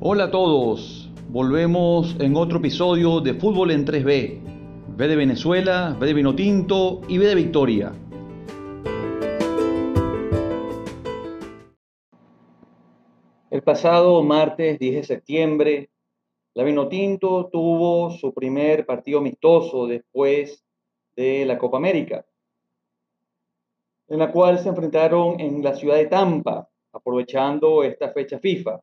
Hola a todos, volvemos en otro episodio de Fútbol en 3B. B de Venezuela, B de Vinotinto y B de Victoria. El pasado martes 10 de septiembre, la Vinotinto tuvo su primer partido amistoso después de la Copa América, en la cual se enfrentaron en la ciudad de Tampa, aprovechando esta fecha FIFA.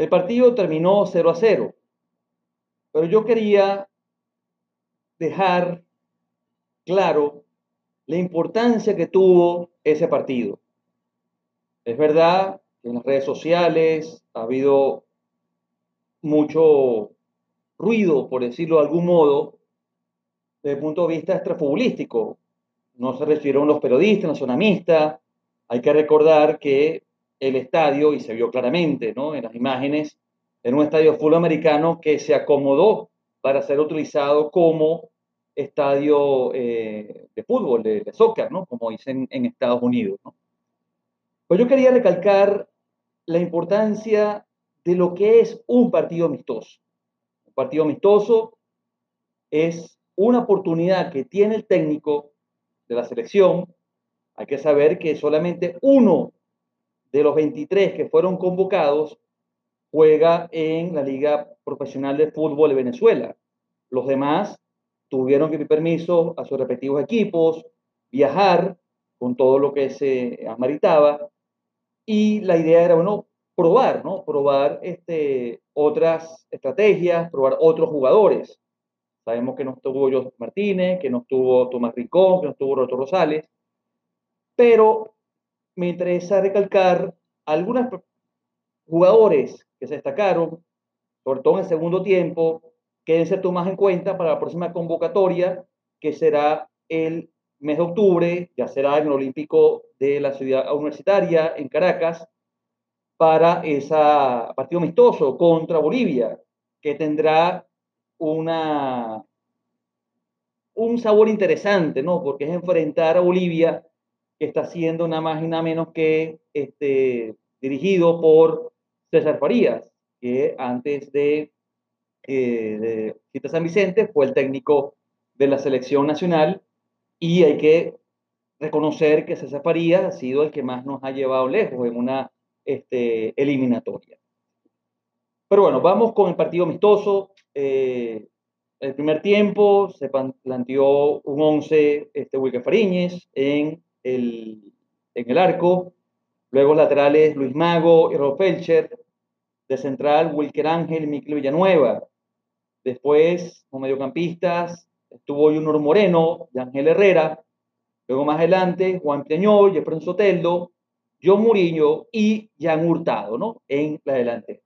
El partido terminó 0 a 0, pero yo quería dejar claro la importancia que tuvo ese partido. Es verdad que en las redes sociales ha habido mucho ruido, por decirlo de algún modo, desde el punto de vista extrafutbolístico. No se refirieron los periodistas, los sonamistas. Hay que recordar que el estadio, y se vio claramente ¿no? en las imágenes, era un estadio full americano que se acomodó para ser utilizado como estadio eh, de fútbol, de, soccer, ¿no? como dicen en Estados Unidos. ¿no? Pues yo quería recalcar la importancia de lo que es un partido amistoso. Un partido amistoso es una oportunidad que tiene el técnico de la selección. Hay que saber que solamente uno de los 23 que fueron convocados juega en la Liga Profesional de Fútbol de Venezuela. Los demás tuvieron que pedir permiso a sus respectivos equipos, viajar con todo lo que se ameritaba. Y la idea era, bueno, probar, ¿no? Probar este, otras estrategias, probar otros jugadores. Sabemos que no estuvo José Martínez, que no estuvo Tomás Rincón, que no estuvo Roberto Rosales, pero me interesa recalcar algunos jugadores que se destacaron, sobre todo en el segundo tiempo, que deben ser tomados en cuenta para la próxima convocatoria, que será el mes de octubre, ya será en el Olímpico de la Ciudad Universitaria en Caracas, para ese partido amistoso contra Bolivia, que tendrá una, un sabor interesante, ¿no? Porque es enfrentar a Bolivia que está siendo nada más y nada menos que este, dirigido por César Farías, que antes de, eh, de San Vicente fue el técnico de la selección nacional y hay que reconocer que César Farías ha sido el que más nos ha llevado lejos en una este, eliminatoria. Pero bueno, vamos con el partido amistoso. Eh, el primer tiempo se planteó un 11 este, Wilke Fariñez en el, en el arco. Luego laterales Luis Mago y Rob Felcher. De central Wilker Ángel y Miquel Villanueva. Después, como mediocampistas, estuvo Junior Moreno y Ángel Herrera. Luego más adelante, Juan Peñol, Jefferson Soteldo, John Murillo y Jan Hurtado, ¿no? En la delante.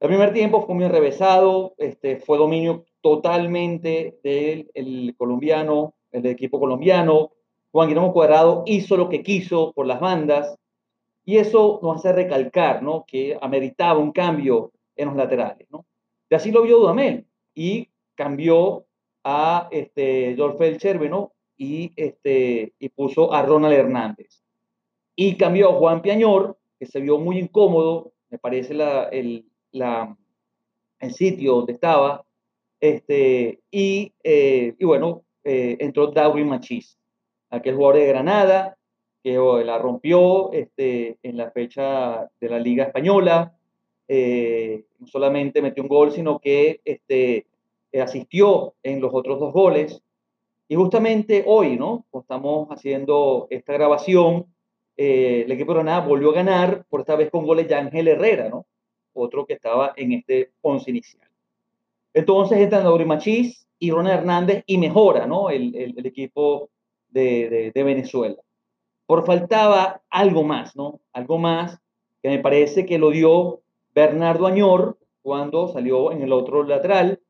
El primer tiempo fue muy revesado, este, fue dominio totalmente del colombiano, el equipo colombiano. Juan Guillermo Cuadrado hizo lo que quiso por las bandas y eso nos hace recalcar ¿no? que ameritaba un cambio en los laterales. ¿no? Y así lo vio Dudamel y cambió a este, George Felcher ¿no? y, este, y puso a Ronald Hernández. Y cambió a Juan Piañor, que se vio muy incómodo, me parece el sitio donde estaba, este, y, eh, y bueno, eh, entró Darwin Machis aquel jugador de Granada, que la rompió este, en la fecha de la Liga Española. Eh, no solamente metió un gol, sino que este, asistió en los otros dos goles. Y justamente hoy, ¿no? Estamos haciendo esta grabación, eh, el equipo de Granada volvió a ganar, por esta vez con goles de Ángel Herrera, ¿no? Otro que estaba en este once inicial. Entonces entran Auri Machís y Ronald Hernández y mejora, ¿no? El, el equipo de, Venezuela. Por faltaba algo más, ¿no? Algo más que me parece que lo dio Bernardo Añor cuando salió en el otro lateral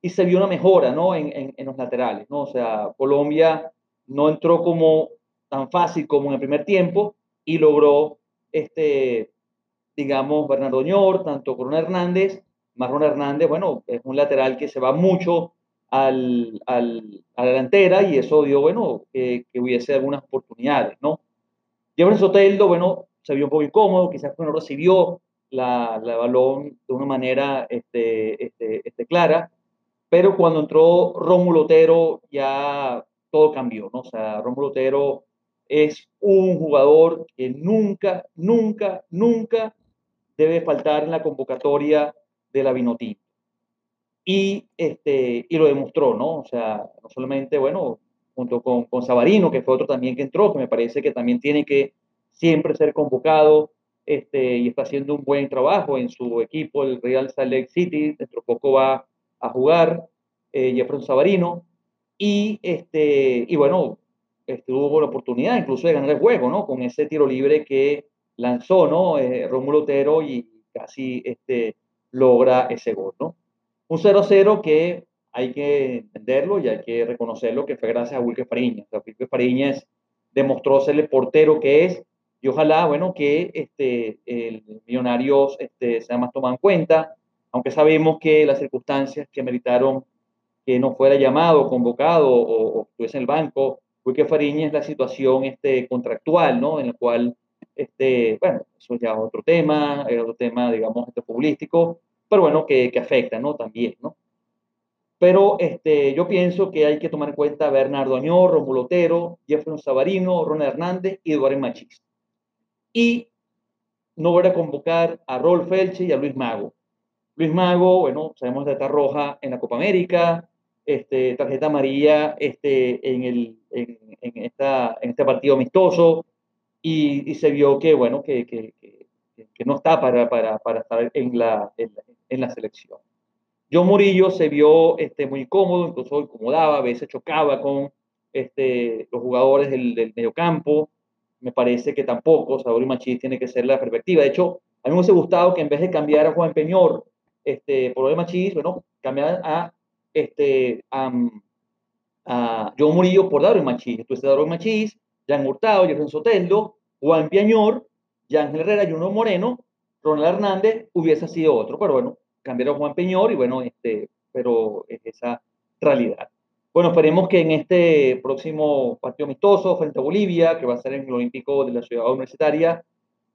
y se vio una mejora, ¿no? En, los laterales, ¿no? O sea, Colombia no entró como tan fácil como en el primer tiempo y logró, este, digamos, Bernardo Añor, tanto Corona Hernández, Marrón Hernández, bueno, es un lateral que se va mucho al, al, a la delantera y eso dio, bueno, que hubiese algunas oportunidades, ¿no? Jefferson Soteldo, bueno, se vio un poco incómodo, quizás no recibió la, la balón de una manera este, este, este, clara, pero cuando entró Rómulo Otero ya todo cambió, ¿no? O sea, Rómulo Otero es un jugador que nunca, nunca, nunca debe faltar en la convocatoria de la Vinotinto. Y, este, y lo demostró, ¿no? O sea, no solamente, bueno, junto con, con Sabarino, que fue otro también que entró, que me parece que también tiene que siempre ser convocado este, y está haciendo un buen trabajo en su equipo, el Real Salt Lake City, dentro poco va a jugar eh, Jefferson Sabarino, y, este, y bueno, este, tuvo la oportunidad incluso de ganar el juego, ¿no? Con ese tiro libre que lanzó, ¿no? Eh, Rómulo Otero y casi este, logra ese gol, ¿no? Un 0-0 que hay que entenderlo y hay que reconocerlo que fue gracias a Wilke Fariñas. O sea, Wilke Fariñas demostró ser el portero que es y ojalá, bueno, que este, el Millonarios este, sea más tomado en cuenta, aunque sabemos que las circunstancias que meritaron que no fuera llamado, convocado o, o estuviese en el banco, Wilke Fariñas la situación este, contractual, ¿no? En la cual, este, bueno, eso ya es otro tema, es otro tema, digamos, este, futbolístico, pero bueno, que, que afecta, ¿no? También, ¿no? Pero este, yo pienso que hay que tomar en cuenta a Bernardo Añor, Romulo Otero, Jefferson Sabarino, Ronald Hernández y Eduardo Machís. Y no voy a convocar a Rolf Felche y a Luis Mago. Luis Mago, bueno, sabemos de esta roja en la Copa América, este, tarjeta amarilla este, en, el, en, en, esta, en este partido amistoso y, y se vio que, bueno, que, que, que no está para, para, para estar en la, en la, en la selección. John Murillo se vio este, muy cómodo, incluso incomodaba, a veces chocaba con este, los jugadores del, del mediocampo. Me parece que tampoco Salvador Machís tiene que ser la perspectiva. De hecho, a mí me hubiese gustado que en vez de cambiar a Juan Peñor este, por de Machís, bueno, cambiar a, este, a, John Murillo por Darwin Machís. Entonces, Darwin Machís, Jan Hurtado, Jefferson Soteldo, Juan Piañor, Ángel Herrera, Juno Moreno, Ronald Hernández hubiese sido otro, pero bueno, cambiaron Juan Peñor y bueno, este, pero es esa realidad. Bueno, esperemos que en este próximo partido amistoso frente a Bolivia, que va a ser en el Olímpico de la Ciudad Universitaria,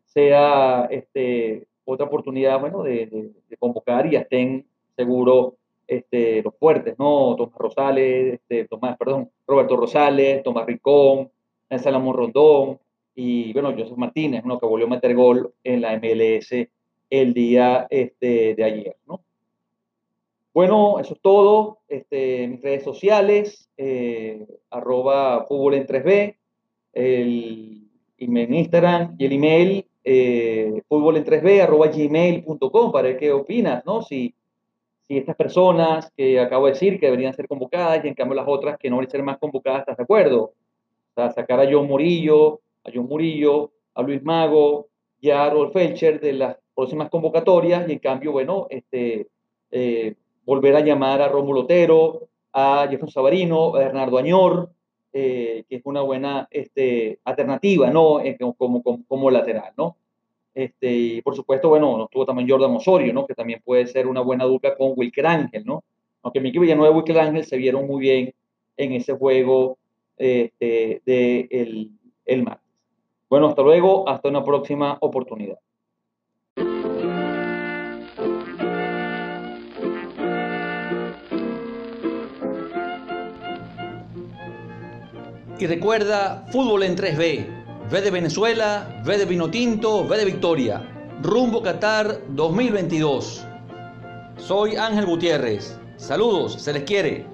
sea este, otra oportunidad, bueno, de, convocar y estén seguros este, los fuertes, ¿no? Tomás Rosales, este, Tomás, perdón, Roberto Rosales, Tomás Ricón, Salamón Rondón y, bueno, Joseph Martínez, ¿no? Que volvió a meter gol en la MLS el día este, de ayer, ¿no? Bueno, eso es todo. Este, mis redes sociales, eh, arroba fútbol en 3B, el, en Instagram y el email eh, fútbol en 3B, arroba gmail.com para ver qué opinas, ¿no? Si, si estas personas que acabo de decir que deberían ser convocadas y en cambio las otras que no deberían ser más convocadas, ¿estás de acuerdo? O sea, sacar a John Murillo, a John Murillo, a Luis Mago y a Rolf Felcher de las próximas convocatorias y en cambio, bueno, este, eh, volver a llamar a Rómulo Otero, a Jefferson Sabarino, a Bernardo Añor, eh, que es una buena este, alternativa, ¿no? Eh, como, como, como, lateral, ¿no? Este, y por supuesto, bueno, nos tuvo también Jordan Osorio, ¿no? Que también puede ser una buena dupla con Wilker Ángel, ¿no? Aunque Miki Villanueva y Wilker Ángel se vieron muy bien en ese juego este, de el, el martes. Bueno, hasta luego, hasta una próxima oportunidad. Y recuerda, fútbol en 3B. V de Venezuela, V de Vinotinto, V de Victoria. Rumbo Qatar 2022. Soy Ángel Gutiérrez. Saludos, se les quiere.